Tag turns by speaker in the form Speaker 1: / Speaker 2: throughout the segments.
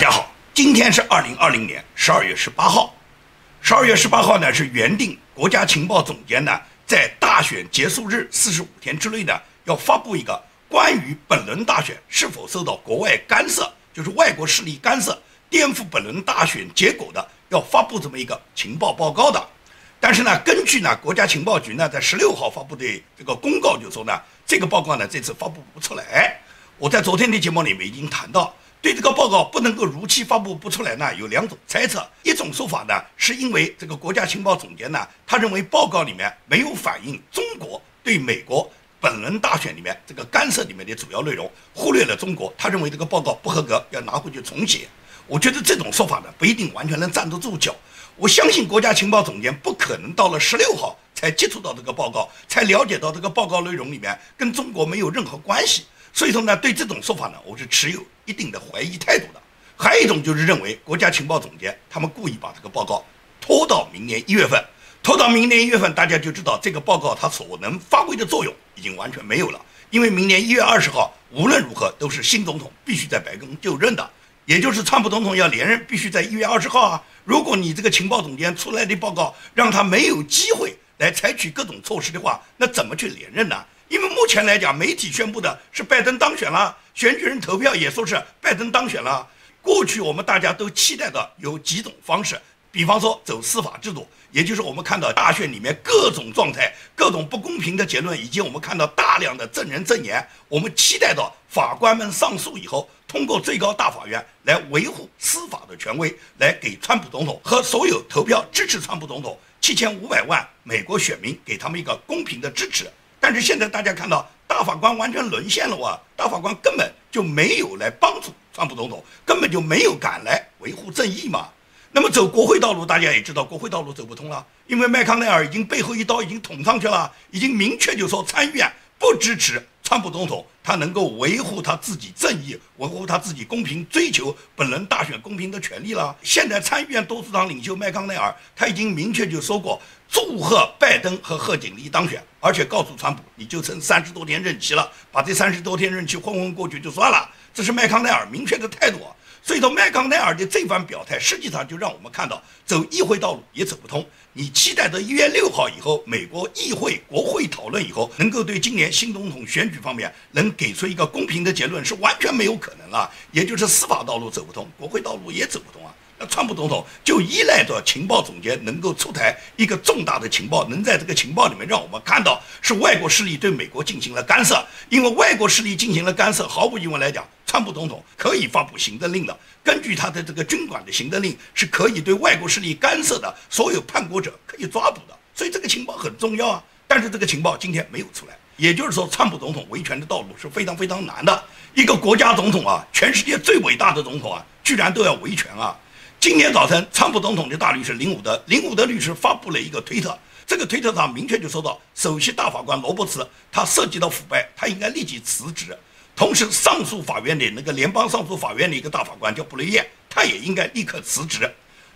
Speaker 1: 大家好，今天是二零二零年十二月十八号。十二月十八号呢是原定国家情报总监呢在大选结束日四十五天之内呢要发布一个关于本轮大选是否受到国外干涉，就是外国势力干涉颠覆本轮大选结果的，要发布这么一个情报报告的。但是呢，根据呢国家情报局呢在十六号发布的这个公告就说呢，这个报告呢这次发布不出来。我在昨天的节目里面已经谈到。对这个报告不能够如期发布不出来呢，有两种猜测。一种说法呢，是因为这个国家情报总监呢，他认为报告里面没有反映中国对美国本轮大选里面这个干涉里面的主要内容，忽略了中国。他认为这个报告不合格，要拿回去重写。我觉得这种说法呢，不一定完全能站得住脚。我相信国家情报总监不可能到了十六号才接触到这个报告，才了解到这个报告内容里面跟中国没有任何关系。所以说呢，对这种说法呢，我是持有一定的怀疑态度的。还有一种就是认为国家情报总监他们故意把这个报告拖到明年一月份，拖到明年一月份，大家就知道这个报告它所能发挥的作用已经完全没有了。因为明年一月二十号无论如何都是新总统必须在白宫就任的，也就是川普总统要连任必须在一月二十号啊。如果你这个情报总监出来的报告让他没有机会来采取各种措施的话，那怎么去连任呢？因为目前来讲，媒体宣布的是拜登当选了，选举人投票也说是拜登当选了。过去我们大家都期待的有几种方式，比方说走司法制度，也就是我们看到大选里面各种状态、各种不公平的结论，以及我们看到大量的证人证言，我们期待到法官们上诉以后，通过最高大法院来维护司法的权威，来给川普总统和所有投票支持川普总统七千五百万美国选民给他们一个公平的支持。但是现在大家看到大法官完全沦陷了哇！大法官根本就没有来帮助川普总统，根本就没有敢来维护正义嘛。那么走国会道路，大家也知道国会道路走不通了，因为麦康奈尔已经背后一刀已经捅上去了，已经明确就说参议院不支持。川普总统他能够维护他自己正义，维护他自己公平，追求本人大选公平的权利了。现在参议院多数党领袖麦康奈尔他已经明确就说过，祝贺拜登和贺锦丽当选，而且告诉川普，你就剩三十多天任期了，把这三十多天任期混混过去就算了。这是麦康奈尔明确的态度。所以说，麦康奈尔的这番表态，实际上就让我们看到，走议会道路也走不通。你期待着一月六号以后，美国议会、国会讨论以后，能够对今年新总统选举方面能给出一个公平的结论，是完全没有可能了。也就是司法道路走不通，国会道路也走不通啊。那川普总统就依赖着情报总监能够出台一个重大的情报，能在这个情报里面让我们看到是外国势力对美国进行了干涉。因为外国势力进行了干涉，毫无疑问来讲。川普总统可以发布行政令的，根据他的这个军管的行政令，是可以对外国势力干涉的所有叛国者可以抓捕的，所以这个情报很重要啊。但是这个情报今天没有出来，也就是说，川普总统维权的道路是非常非常难的。一个国家总统啊，全世界最伟大的总统啊，居然都要维权啊。今天早晨，川普总统的大律师林伍德，林伍德律师发布了一个推特，这个推特上明确就说到，首席大法官罗伯茨他涉及到腐败，他应该立即辞职。同时，上诉法院的那个联邦上诉法院的一个大法官叫布雷耶，他也应该立刻辞职。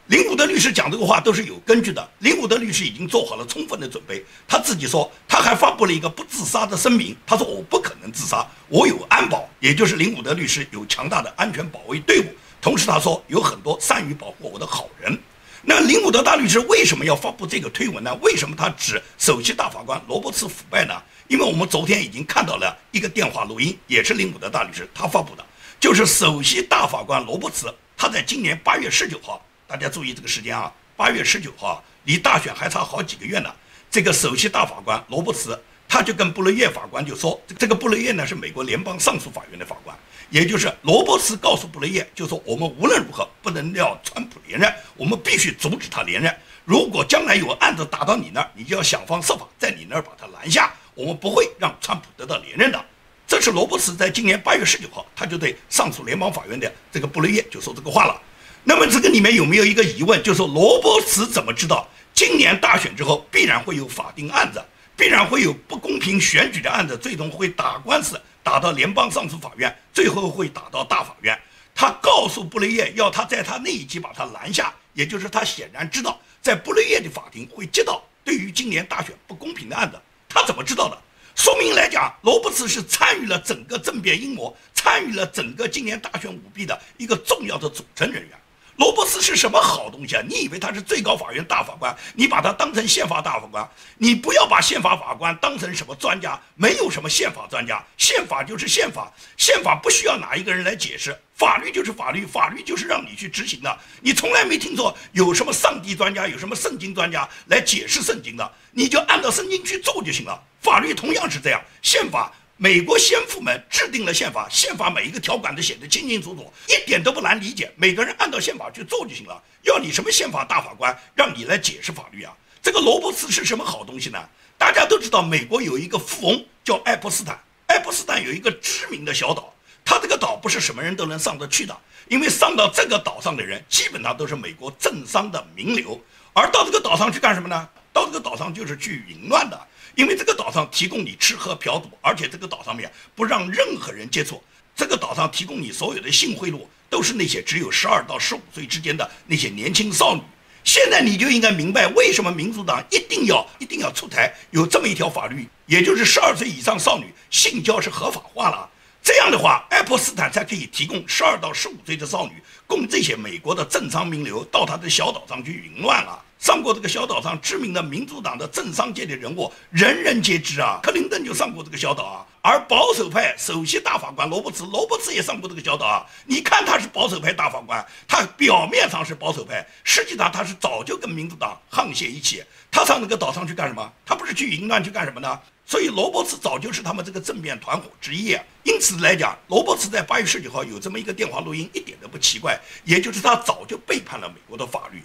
Speaker 1: 林伍德律师讲这个话都是有根据的。林伍德律师已经做好了充分的准备，他自己说，他还发布了一个不自杀的声明。他说：“我不可能自杀，我有安保，也就是林伍德律师有强大的安全保卫队伍。同时，他说有很多善于保护我的好人。”那林伍德大律师为什么要发布这个推文呢？为什么他指首席大法官罗伯茨腐败呢？因为我们昨天已经看到了一个电话录音，也是林伍德大律师他发布的，就是首席大法官罗伯茨，他在今年八月十九号，大家注意这个时间啊，八月十九号离大选还差好几个月呢。这个首席大法官罗伯茨，他就跟布雷耶法官就说，这个布雷耶呢是美国联邦上诉法院的法官，也就是罗伯茨告诉布雷耶，就说我们无论如何不能让川普连任，我们必须阻止他连任。如果将来有案子打到你那儿，你就要想方设法在你那儿把他拦下。我们不会让川普得到连任的。这是罗伯茨在今年八月十九号，他就对上诉联邦法院的这个布雷耶就说这个话了。那么这个里面有没有一个疑问，就是说罗伯茨怎么知道今年大选之后必然会有法定案子，必然会有不公平选举的案子，最终会打官司打到联邦上诉法院，最后会打到大法院？他告诉布雷耶要他在他那一级把他拦下，也就是他显然知道在布雷耶的法庭会接到对于今年大选不公平的案子。他怎么知道的？说明来讲，罗伯茨是参与了整个政变阴谋，参与了整个今年大选舞弊的一个重要的组成人员。罗伯斯是什么好东西啊？你以为他是最高法院大法官？你把他当成宪法大法官？你不要把宪法法官当成什么专家？没有什么宪法专家，宪法就是宪法，宪法不需要哪一个人来解释，法律就是法律，法律就是让你去执行的。你从来没听说有什么上帝专家，有什么圣经专家来解释圣经的，你就按照圣经去做就行了。法律同样是这样，宪法。美国先父们制定了宪法，宪法每一个条款都写得清清楚楚，一点都不难理解。每个人按照宪法去做就行了。要你什么宪法大法官，让你来解释法律啊？这个罗伯茨是什么好东西呢？大家都知道，美国有一个富翁叫爱泼斯坦，爱泼斯坦有一个知名的小岛，他这个岛不是什么人都能上得去的，因为上到这个岛上的人基本上都是美国政商的名流，而到这个岛上去干什么呢？到这个岛上就是去淫乱的。因为这个岛上提供你吃喝嫖赌，而且这个岛上面不让任何人接触。这个岛上提供你所有的性贿赂，都是那些只有十二到十五岁之间的那些年轻少女。现在你就应该明白，为什么民主党一定要一定要出台有这么一条法律，也就是十二岁以上少女性交是合法化了。这样的话，爱泼斯坦才可以提供十二到十五岁的少女，供这些美国的政商名流到他的小岛上去淫乱了。上过这个小岛上知名的民主党的政商界的人物，人人皆知啊。克林顿就上过这个小岛啊，而保守派首席大法官罗伯茨，罗伯茨也上过这个小岛啊。你看他是保守派大法官，他表面上是保守派，实际上他是早就跟民主党沆瀣一气。他上那个岛上去干什么？他不是去淫乱去干什么呢？所以罗伯茨早就是他们这个政变团伙之一。因此来讲，罗伯茨在八月十九号有这么一个电话录音，一点都不奇怪。也就是他早就背叛了美国的法律。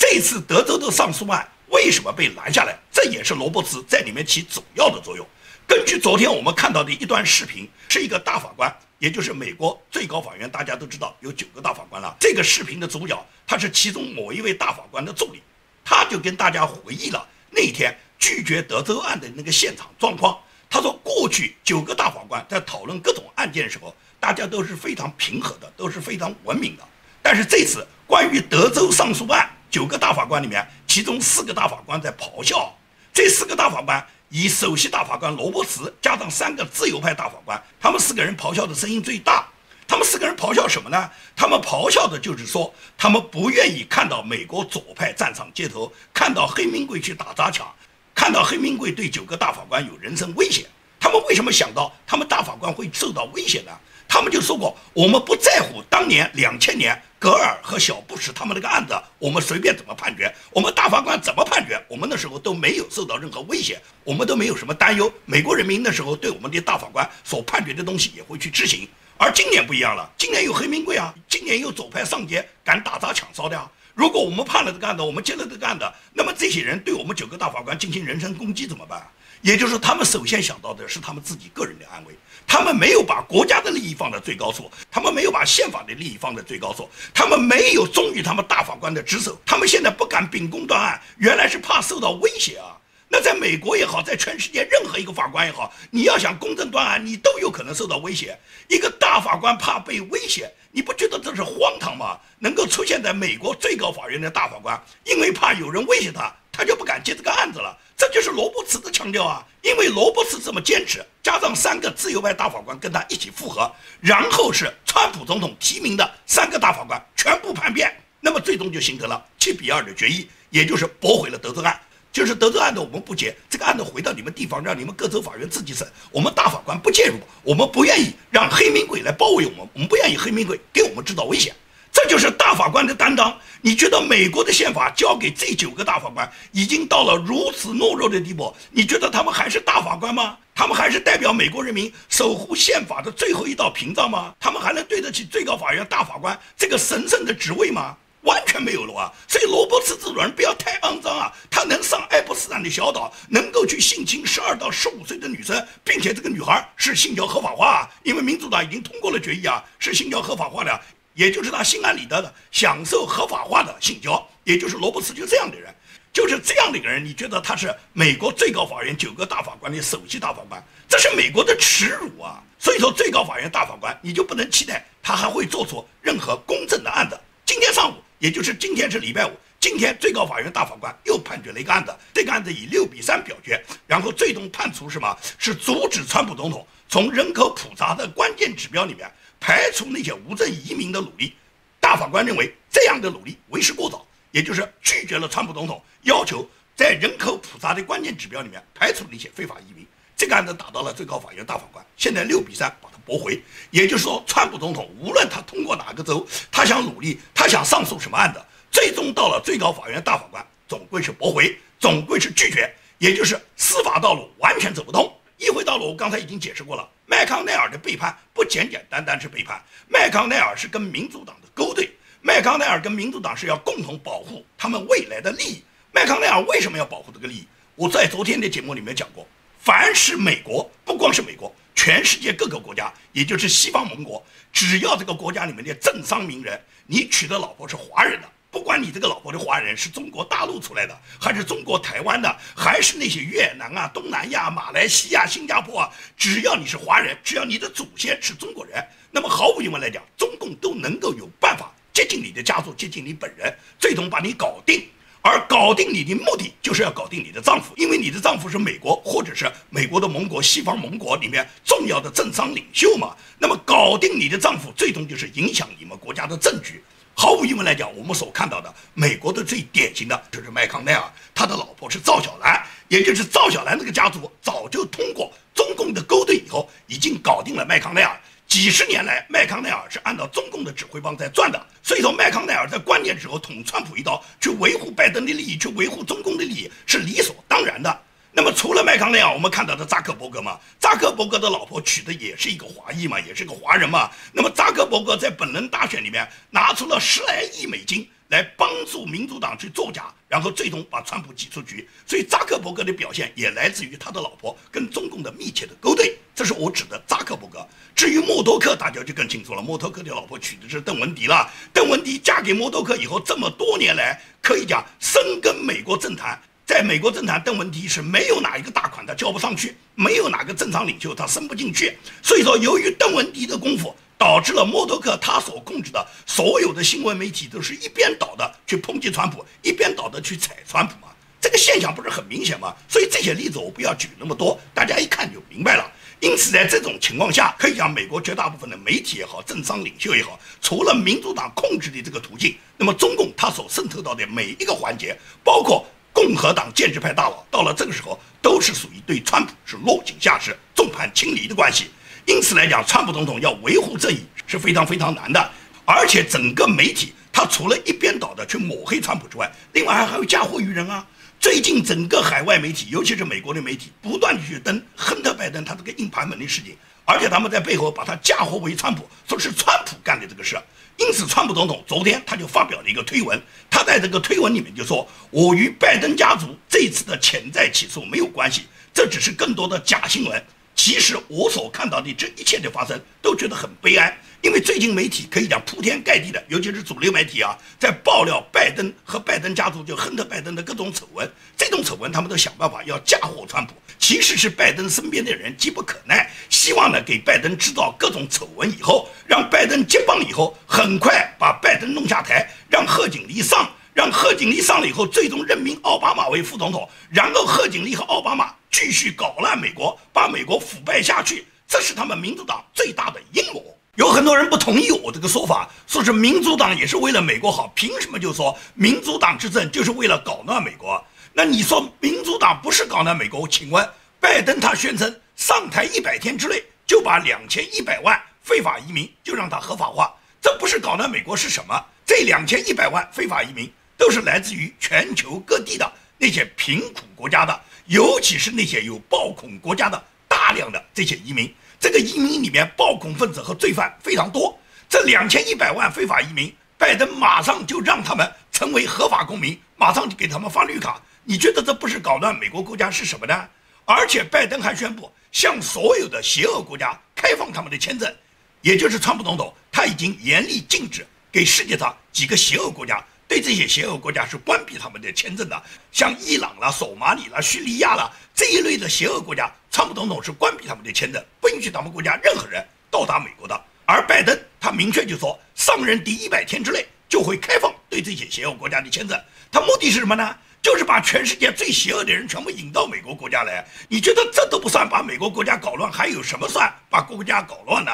Speaker 1: 这次德州的上诉案为什么被拦下来？这也是罗伯茨在里面起主要的作用。根据昨天我们看到的一段视频，是一个大法官，也就是美国最高法院，大家都知道有九个大法官了。这个视频的主角，他是其中某一位大法官的助理，他就跟大家回忆了那天拒绝德州案的那个现场状况。他说，过去九个大法官在讨论各种案件的时候，大家都是非常平和的，都是非常文明的。但是这次关于德州上诉案，九个大法官里面，其中四个大法官在咆哮。这四个大法官以首席大法官罗伯茨加上三个自由派大法官，他们四个人咆哮的声音最大。他们四个人咆哮什么呢？他们咆哮的就是说，他们不愿意看到美国左派站上街头，看到黑名贵去打砸抢，看到黑名贵对九个大法官有人身威胁。他们为什么想到他们大法官会受到威胁呢？他们就说过，我们不在乎当年两千年。格尔和小布什他们那个案子，我们随便怎么判决，我们大法官怎么判决，我们那时候都没有受到任何威胁，我们都没有什么担忧。美国人民那时候对我们的大法官所判决的东西也会去执行。而今年不一样了，今年有黑名贵啊，今年有左派上街敢打砸抢烧的啊。如果我们判了这个案子，我们接了这个案子，那么这些人对我们九个大法官进行人身攻击怎么办？也就是他们首先想到的是他们自己个人的安危。他们没有把国家的利益放在最高处，他们没有把宪法的利益放在最高处，他们没有忠于他们大法官的职守，他们现在不敢秉公断案，原来是怕受到威胁啊。那在美国也好，在全世界任何一个法官也好，你要想公正断案，你都有可能受到威胁。一个大法官怕被威胁，你不觉得这是荒唐吗？能够出现在美国最高法院的大法官，因为怕有人威胁他，他就不敢接这个案子了。这就是罗伯茨的强调啊，因为罗伯茨这么坚持，加上三个自由派大法官跟他一起复合，然后是川普总统提名的三个大法官全部叛变，那么最终就形成了七比二的决议，也就是驳回了德州案，就是德州案的我们不结，这个案子回到你们地方，让你们各州法院自己审，我们大法官不介入，我们不愿意让黑名贵来包围我们，我们不愿意黑名贵给我们制造危险。这就是大法官的担当。你觉得美国的宪法交给这九个大法官已经到了如此懦弱的地步？你觉得他们还是大法官吗？他们还是代表美国人民守护宪法的最后一道屏障吗？他们还能对得起最高法院大法官这个神圣的职位吗？完全没有了啊！所以罗伯茨这种人不要太肮脏啊！他能上爱泼斯坦的小岛，能够去性侵十二到十五岁的女生，并且这个女孩是性交合法化，因为民主党已经通过了决议啊，是性交合法化的。也就是他心安理得的享受合法化的性交，也就是罗伯茨就这样的人，就是这样的一个人。你觉得他是美国最高法院九个大法官的首席大法官，这是美国的耻辱啊！所以说，最高法院大法官你就不能期待他还会做出任何公正的案子。今天上午，也就是今天是礼拜五，今天最高法院大法官又判决了一个案子，这个案子以六比三表决，然后最终判处什么？是阻止川普总统从人口普查的关键指标里面排除那些无证移民的努力。大法官认为这样的努力为时过早，也就是拒绝了川普总统要求在人口普查的关键指标里面排除那些非法移民。这个案子打到了最高法院大法官，现在六比三把它驳回。也就是说，川普总统无论他通过哪个州，他想努力，他想上诉什么案子，最终到了最高法院大法官总归是驳回，总归是拒绝，也就是司法道路完全走不通。议会道路我刚才已经解释过了，麦康奈尔的背叛不简简单单是背叛，麦康奈尔是跟民主党的勾兑。麦康奈尔跟民主党是要共同保护他们未来的利益。麦康奈尔为什么要保护这个利益？我在昨天的节目里面讲过，凡是美国，不光是美国，全世界各个国家，也就是西方盟国，只要这个国家里面的政商名人，你娶的老婆是华人的，不管你这个老婆的华人是中国大陆出来的，还是中国台湾的，还是那些越南啊、东南亚、马来西亚、新加坡啊，只要你是华人，只要你的祖先是中国人，那么毫无疑问来讲，中共都能够有办法。接近你的家族，接近你本人，最终把你搞定。而搞定你的目的，就是要搞定你的丈夫，因为你的丈夫是美国或者是美国的盟国、西方盟国里面重要的政商领袖嘛。那么搞定你的丈夫，最终就是影响你们国家的政局。毫无疑问来讲，我们所看到的美国的最典型的就是麦康奈尔，他的老婆是赵小兰，也就是赵小兰这个家族早就通过中共的勾兑以后，已经搞定了麦康奈尔。几十年来，麦康奈尔是按照中共的指挥棒在转的，所以说麦康奈尔在关键时候捅川普一刀，去维护拜登的利益，去维护中共的利益是理所当然的。那么除了麦康奈尔，我们看到的扎克伯格嘛，扎克伯格的老婆娶的也是一个华裔嘛，也是个华人嘛。那么扎克伯格在本轮大选里面拿出了十来亿美金。来帮助民主党去作假，然后最终把川普挤出局。所以扎克伯格的表现也来自于他的老婆跟中共的密切的勾兑。这是我指的扎克伯格。至于默多克，大家就更清楚了。默多克的老婆娶的是邓文迪了。邓文迪嫁给默多克以后，这么多年来可以讲深耕美国政坛。在美国政坛，邓文迪是没有哪一个大款他交不上去，没有哪个政商领袖他升不进去。所以说，由于邓文迪的功夫。导致了默多克他所控制的所有的新闻媒体都是一边倒的去抨击川普，一边倒的去踩川普嘛？这个现象不是很明显吗？所以这些例子我不要举那么多，大家一看就明白了。因此，在这种情况下，可以讲美国绝大部分的媒体也好，政商领袖也好，除了民主党控制的这个途径，那么中共他所渗透到的每一个环节，包括共和党建制派大佬，到了这个时候都是属于对川普是落井下石、众叛亲离的关系。因此来讲，川普总统要维护正义是非常非常难的，而且整个媒体他除了一边倒的去抹黑川普之外，另外还还会嫁祸于人啊。最近整个海外媒体，尤其是美国的媒体，不断的去登亨特拜登他这个硬盘门的事情，而且他们在背后把他嫁祸为川普，说是川普干的这个事。因此，川普总统昨天他就发表了一个推文，他在这个推文里面就说：“我与拜登家族这次的潜在起诉没有关系，这只是更多的假新闻。”其实我所看到的这一切的发生，都觉得很悲哀，因为最近媒体可以讲铺天盖地的，尤其是主流媒体啊，在爆料拜登和拜登家族就亨特拜登的各种丑闻。这种丑闻他们都想办法要嫁祸川普，其实是拜登身边的人急不可耐，希望呢给拜登制造各种丑闻，以后让拜登接棒以后，很快把拜登弄下台，让贺锦丽上。让贺锦丽上了以后，最终任命奥巴马为副总统，然后贺锦丽和奥巴马继续搞烂美国，把美国腐败下去，这是他们民主党最大的阴谋。有很多人不同意我这个说法，说是民主党也是为了美国好，凭什么就说民主党执政就是为了搞乱美国？那你说民主党不是搞乱美国？请问拜登他宣称上台一百天之内就把两千一百万非法移民就让他合法化，这不是搞乱美国是什么？这两千一百万非法移民。都是来自于全球各地的那些贫苦国家的，尤其是那些有暴恐国家的大量的这些移民。这个移民里面，暴恐分子和罪犯非常多。这两千一百万非法移民，拜登马上就让他们成为合法公民，马上就给他们发绿卡。你觉得这不是搞乱美国国家是什么呢？而且拜登还宣布向所有的邪恶国家开放他们的签证，也就是川普总统他已经严厉禁止给世界上几个邪恶国家。对这些邪恶国家是关闭他们的签证的，像伊朗啦、索马里啦、叙利亚啦这一类的邪恶国家，川普总统是关闭他们的签证，不允许他们国家任何人到达美国的。而拜登他明确就说，上任第一百天之内就会开放对这些邪恶国家的签证。他目的是什么呢？就是把全世界最邪恶的人全部引到美国国家来。你觉得这都不算把美国国家搞乱，还有什么算把国家搞乱呢？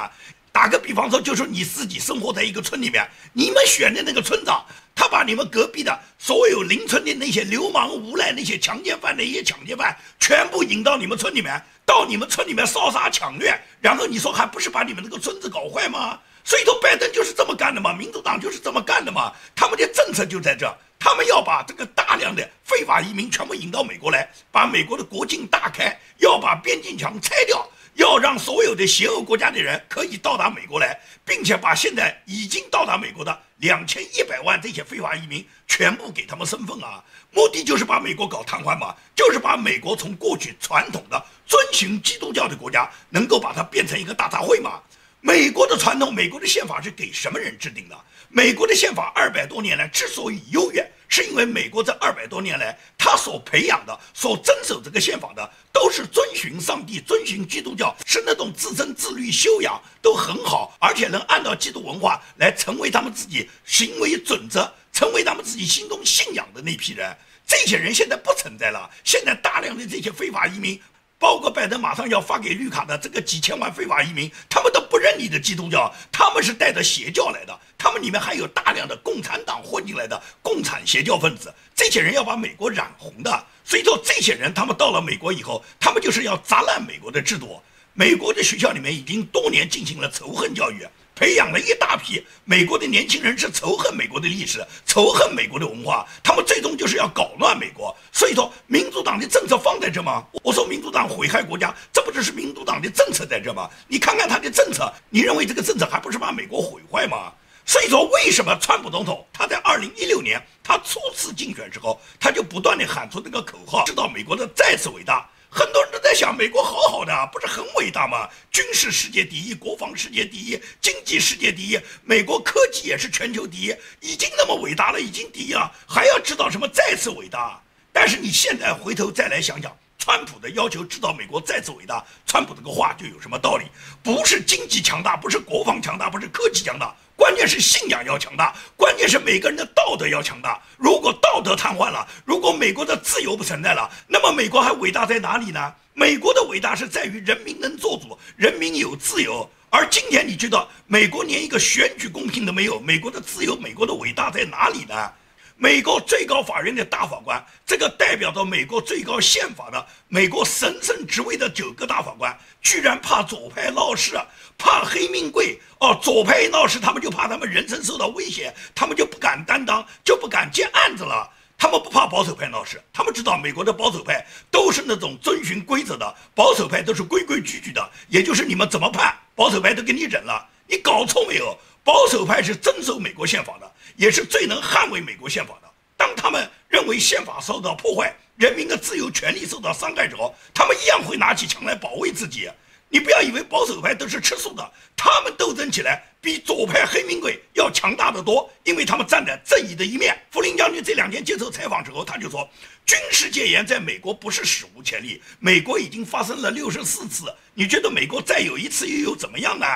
Speaker 1: 打个比方说，就是你自己生活在一个村里面，你们选的那个村长，他把你们隔壁的所有邻村的那些流氓无赖、那些强奸犯、那些抢劫犯，全部引到你们村里面，到你们村里面烧杀抢掠，然后你说还不是把你们那个村子搞坏吗？所以说，拜登就是这么干的嘛，民主党就是这么干的嘛，他们的政策就在这，他们要把这个大量的非法移民全部引到美国来，把美国的国境大开，要把边境墙拆掉，要让所有的邪恶国家的人可以到达美国来，并且把现在已经到达美国的两千一百万这些非法移民全部给他们身份啊，目的就是把美国搞瘫痪嘛，就是把美国从过去传统的遵循基督教的国家，能够把它变成一个大杂烩嘛。美国的传统，美国的宪法是给什么人制定的？美国的宪法二百多年来之所以优越，是因为美国这二百多年来，他所培养的、所遵守这个宪法的，都是遵循上帝、遵循基督教，是那种自身自律修养都很好，而且能按照基督文化来成为他们自己行为准则，成为他们自己心中信仰的那批人。这些人现在不存在了，现在大量的这些非法移民。包括拜登马上要发给绿卡的这个几千万非法移民，他们都不认你的基督教，他们是带着邪教来的，他们里面还有大量的共产党混进来的共产邪教分子，这些人要把美国染红的。所以说，这些人他们到了美国以后，他们就是要砸烂美国的制度。美国的学校里面已经多年进行了仇恨教育。培养了一大批美国的年轻人，是仇恨美国的历史，仇恨美国的文化，他们最终就是要搞乱美国。所以说，民主党的政策放在这吗？我说民主党毁害国家，这不就是民主党的政策在这吗？你看看他的政策，你认为这个政策还不是把美国毁坏吗？所以说，为什么川普总统他在二零一六年他初次竞选时候，他就不断的喊出这个口号，知道美国的再次伟大。很多人都在想，美国好好的，不是很伟大吗？军事世界第一，国防世界第一，经济世界第一，美国科技也是全球第一，已经那么伟大了，已经第一了，还要知道什么再次伟大？但是你现在回头再来想想，川普的要求知道美国再次伟大，川普这个话就有什么道理？不是经济强大，不是国防强大，不是科技强大。关键是信仰要强大，关键是每个人的道德要强大。如果道德瘫痪了，如果美国的自由不存在了，那么美国还伟大在哪里呢？美国的伟大是在于人民能做主，人民有自由。而今天你知道美国连一个选举公平都没有，美国的自由，美国的伟大在哪里呢？美国最高法院的大法官，这个代表着美国最高宪法的美国神圣职位的九个大法官，居然怕左派闹事，怕黑命贵哦！左派一闹事，他们就怕他们人生受到威胁，他们就不敢担当，就不敢接案子了。他们不怕保守派闹事，他们知道美国的保守派都是那种遵循规则的，保守派都是规规矩矩的，也就是你们怎么判，保守派都给你忍了。你搞错没有？保守派是遵守美国宪法的。也是最能捍卫美国宪法的。当他们认为宪法受到破坏，人民的自由权利受到伤害时候，他们一样会拿起枪来保卫自己。你不要以为保守派都是吃素的，他们斗争起来比左派黑名贵要强大的多，因为他们站在正义的一面。福林将军这两天接受采访之后，他就说，军事戒严在美国不是史无前例，美国已经发生了六十四次。你觉得美国再有一次又有怎么样呢？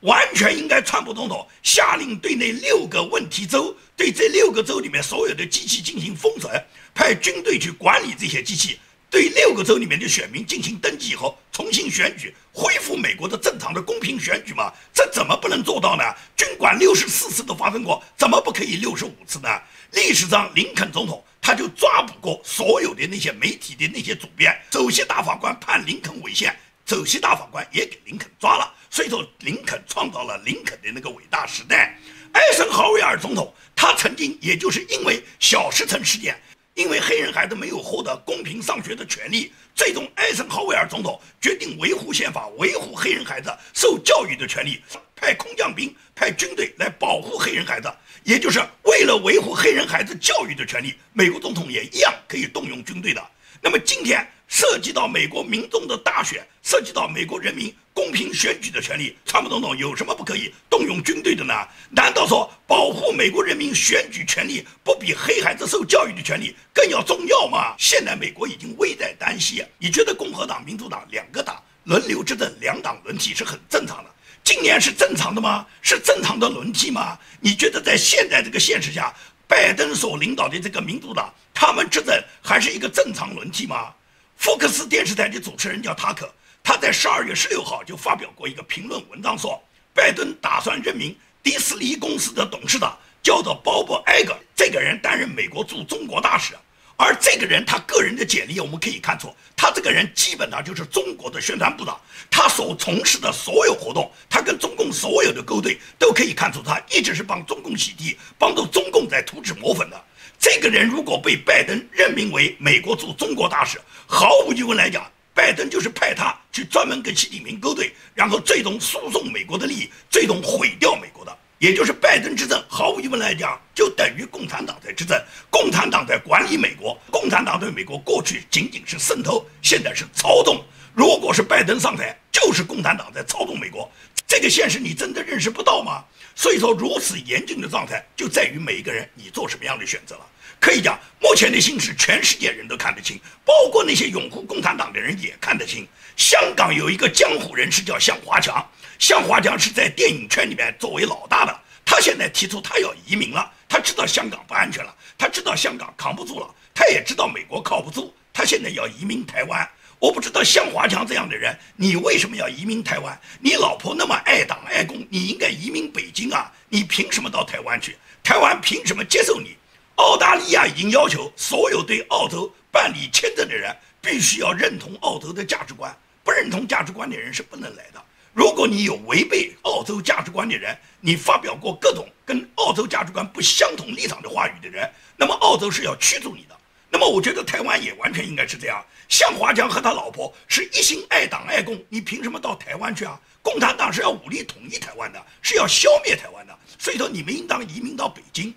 Speaker 1: 完全应该，川普总统下令对那六个问题州，对这六个州里面所有的机器进行封存，派军队去管理这些机器，对六个州里面的选民进行登记以后重新选举，恢复美国的正常的公平选举嘛？这怎么不能做到呢？军管六十四次都发生过，怎么不可以六十五次呢？历史上林肯总统他就抓捕过所有的那些媒体的那些主编，首席大法官判林肯违宪，首席大法官也给林肯抓了。所以说，林肯创造了林肯的那个伟大时代。艾森豪威尔总统，他曾经也就是因为小石城事件，因为黑人孩子没有获得公平上学的权利，最终艾森豪威尔总统决定维护宪法，维护黑人孩子受教育的权利，派空降兵、派军队来保护黑人孩子，也就是为了维护黑人孩子教育的权利，美国总统也一样可以动用军队的。那么今天涉及到美国民众的大选，涉及到美国人民。公平选举的权利，川普总统有什么不可以动用军队的呢？难道说保护美国人民选举权利不比黑孩子受教育的权利更要重要吗？现在美国已经危在旦夕，你觉得共和党、民主党两个党轮流执政，两党轮替是很正常的？今年是正常的吗？是正常的轮替吗？你觉得在现在这个现实下，拜登所领导的这个民主党，他们执政还是一个正常轮替吗？福克斯电视台的主持人叫塔克，他在十二月十六号就发表过一个评论文章，说拜登打算任命迪士尼公司的董事长叫做鲍勃·艾格，这个人担任美国驻中国大使。而这个人他个人的简历，我们可以看出，他这个人基本上就是中国的宣传部长。他所从事的所有活动，他跟中共所有的勾兑，都可以看出他一直是帮中共洗地，帮助中共在图纸抹粉的。这个人如果被拜登任命为美国驻中国大使，毫无疑问来讲，拜登就是派他去专门跟习近平勾兑，然后最终输送美国的利益，最终毁掉美国的。也就是拜登执政，毫无疑问来讲，就等于共产党在执政，共产党在管理美国，共产党对美国过去仅仅是渗透，现在是操纵。如果是拜登上台，就是共产党在操纵美国，这个现实你真的认识不到吗？所以说，如此严峻的状态，就在于每一个人你做什么样的选择了。可以讲，目前的形势，全世界人都看得清，包括那些拥护共产党的人也看得清。香港有一个江湖人士叫向华强。向华强是在电影圈里面作为老大的，他现在提出他要移民了，他知道香港不安全了，他知道香港扛不住了，他也知道美国靠不住，他现在要移民台湾。我不知道向华强这样的人，你为什么要移民台湾？你老婆那么爱党爱公，你应该移民北京啊！你凭什么到台湾去？台湾凭什么接受你？澳大利亚已经要求所有对澳洲办理签证的人必须要认同澳洲的价值观，不认同价值观的人是不能来的。如果你有违背澳洲价值观的人，你发表过各种跟澳洲价值观不相同立场的话语的人，那么澳洲是要驱逐你的。那么我觉得台湾也完全应该是这样。向华强和他老婆是一心爱党爱共，你凭什么到台湾去啊？共产党是要武力统一台湾的，是要消灭台湾的，所以说你们应当移民到北京。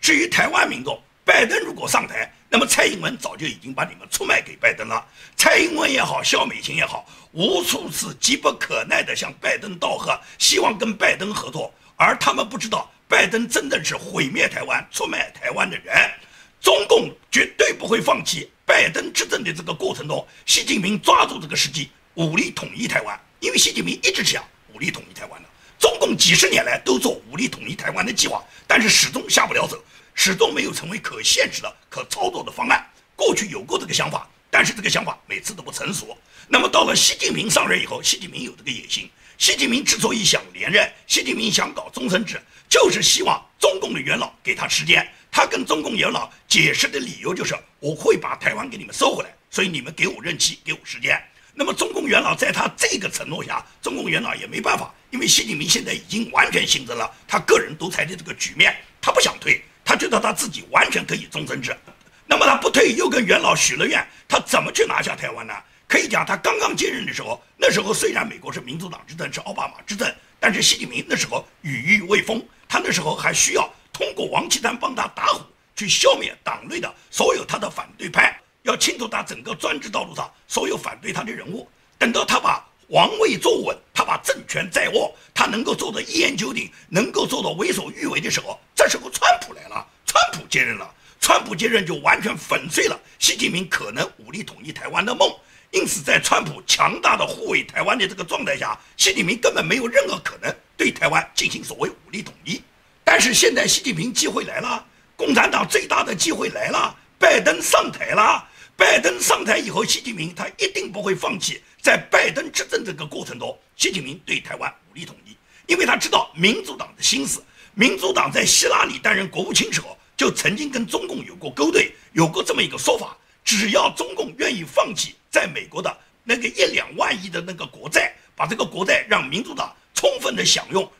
Speaker 1: 至于台湾民众，拜登如果上台。那么蔡英文早就已经把你们出卖给拜登了。蔡英文也好，肖美琴也好，无数次急不可耐地向拜登道贺，希望跟拜登合作。而他们不知道，拜登真的是毁灭台湾、出卖台湾的人。中共绝对不会放弃拜登执政的这个过程中，习近平抓住这个时机，武力统一台湾。因为习近平一直想武力统一台湾的，中共几十年来都做武力统一台湾的计划，但是始终下不了手。始终没有成为可现实的、可操作的方案。过去有过这个想法，但是这个想法每次都不成熟。那么到了习近平上任以后，习近平有这个野心。习近平之所以想连任，习近平想搞终身制，就是希望中共的元老给他时间。他跟中共元老解释的理由就是：我会把台湾给你们收回来，所以你们给我任期，给我时间。那么中共元老在他这个承诺下，中共元老也没办法，因为习近平现在已经完全形成了他个人独裁的这个局面，他不想退。他觉得他自己完全可以终身制，那么他不退又跟元老许了愿，他怎么去拿下台湾呢？可以讲，他刚刚接任的时候，那时候虽然美国是民主党执政，是奥巴马执政，但是习近平那时候羽翼未丰，他那时候还需要通过王岐山帮他打虎，去消灭党内的所有他的反对派，要清除他整个专制道路上所有反对他的人物。等到他把王位坐稳，他把政权在握，他能够做到一言九鼎，能够做到为所欲为的时候，这时候川普来了，川普接任了，川普接任就完全粉碎了习近平可能武力统一台湾的梦。因此，在川普强大的护卫台湾的这个状态下，习近平根本没有任何可能对台湾进行所谓武力统一。但是现在，习近平机会来了，共产党最大的机会来了，拜登上台了。拜登上台以后，习近平他一定不会放弃。在拜登执政这个过程中，习近平对台湾武力统一，因为他知道民主党的心思。民主党在希拉里担任国务卿时候，就曾经跟中共有过勾兑，有过这么一个说法：只要中共愿意放弃在美国的那个一两万亿的那个国债，把这个国债让民主党充分的享用。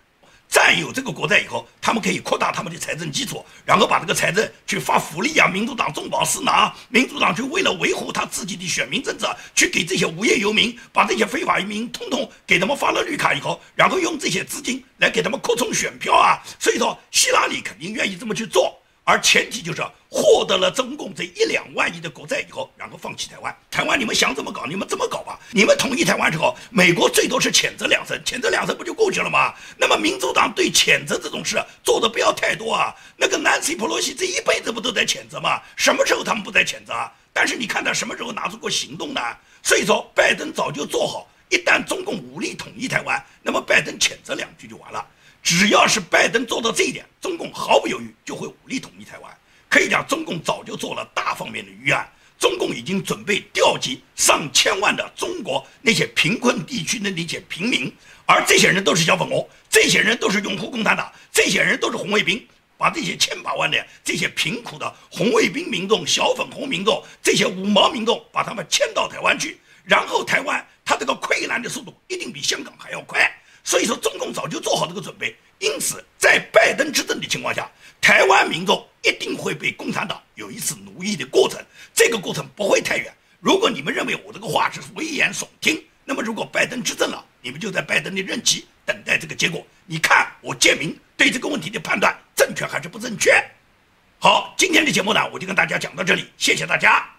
Speaker 1: 占有这个国债以后，他们可以扩大他们的财政基础，然后把这个财政去发福利啊，民主党重保私囊，民主党就为了维护他自己的选民政策，去给这些无业游民，把这些非法移民通通给他们发了绿卡以后，然后用这些资金来给他们扩充选票啊。所以说，希拉里肯定愿意这么去做。而前提就是获得了中共这一两万亿的国债以后，然后放弃台湾。台湾你们想怎么搞，你们怎么搞吧。你们统一台湾之后，美国最多是谴责两声，谴责两声不就过去了吗？那么民主党对谴责这种事做的不要太多啊。那个南希·普洛西这一辈子不都在谴责吗？什么时候他们不在谴责啊？但是你看他什么时候拿出过行动呢？所以说，拜登早就做好，一旦中共武力统一台湾，那么拜登谴责两句就完了。只要是拜登做到这一点，中共毫不犹豫就会武力统一台湾。可以讲，中共早就做了大方面的预案。中共已经准备调集上千万的中国那些贫困地区的那些平民，而这些人都是小粉红，这些人都是拥护共产党，这些人都是红卫兵，把这些千把万的这些贫苦的红卫兵民众、小粉红民众、这些五毛民众，把他们迁到台湾去，然后台湾它这个溃烂的速度一定比香港还要快。所以说，中共早就做好这个准备，因此在拜登执政的情况下，台湾民众一定会被共产党有一次奴役的过程，这个过程不会太远。如果你们认为我这个话是危言耸听，那么如果拜登执政了，你们就在拜登的任期等待这个结果。你看我建明对这个问题的判断正确还是不正确？好，今天的节目呢，我就跟大家讲到这里，谢谢大家。